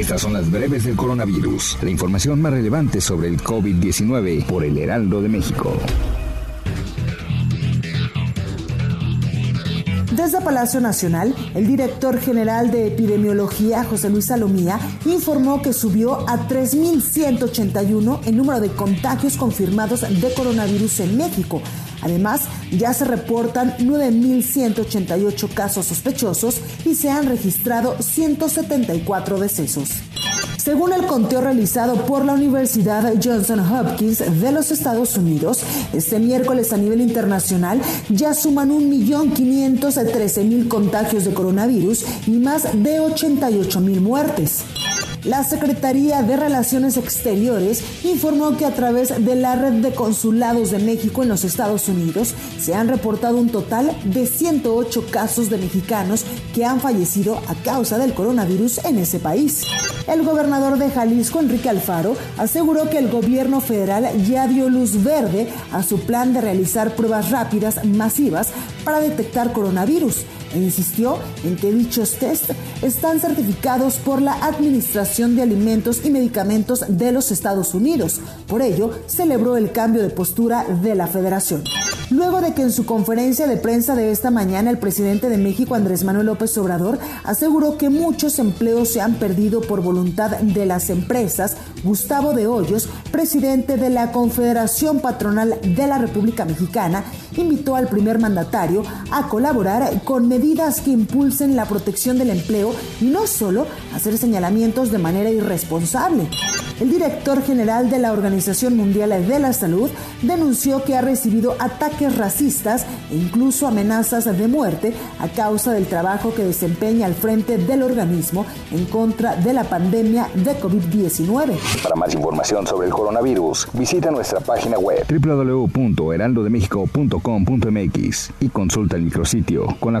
Estas son las breves del coronavirus, la información más relevante sobre el COVID-19 por el Heraldo de México. Desde Palacio Nacional, el director general de epidemiología, José Luis Salomía, informó que subió a 3.181 el número de contagios confirmados de coronavirus en México. Además, ya se reportan 9.188 casos sospechosos y se han registrado 174 decesos. Según el conteo realizado por la Universidad Johnson Hopkins de los Estados Unidos, este miércoles a nivel internacional ya suman 1.513.000 contagios de coronavirus y más de 88.000 muertes. La Secretaría de Relaciones Exteriores informó que a través de la red de consulados de México en los Estados Unidos se han reportado un total de 108 casos de mexicanos que han fallecido a causa del coronavirus en ese país. El gobernador de Jalisco, Enrique Alfaro, aseguró que el gobierno federal ya dio luz verde a su plan de realizar pruebas rápidas masivas para detectar coronavirus e insistió en que dichos test están certificados por la Administración de Alimentos y Medicamentos de los Estados Unidos. Por ello, celebró el cambio de postura de la federación. Luego de que en su conferencia de prensa de esta mañana el presidente de México, Andrés Manuel López Obrador, aseguró que muchos empleos se han perdido por voluntad de las empresas, Gustavo de Hoyos, presidente de la Confederación Patronal de la República Mexicana, invitó al primer mandatario a colaborar con medidas que impulsen la protección del empleo y no solo hacer señalamientos de manera irresponsable. El director general de la Organización Mundial de la Salud denunció que ha recibido ataques racistas e incluso amenazas de muerte a causa del trabajo que desempeña al frente del organismo en contra de la pandemia de COVID-19. Para más información sobre el coronavirus, visita nuestra página web www.heraldodemexico.com.mx y consulta el micrositio con la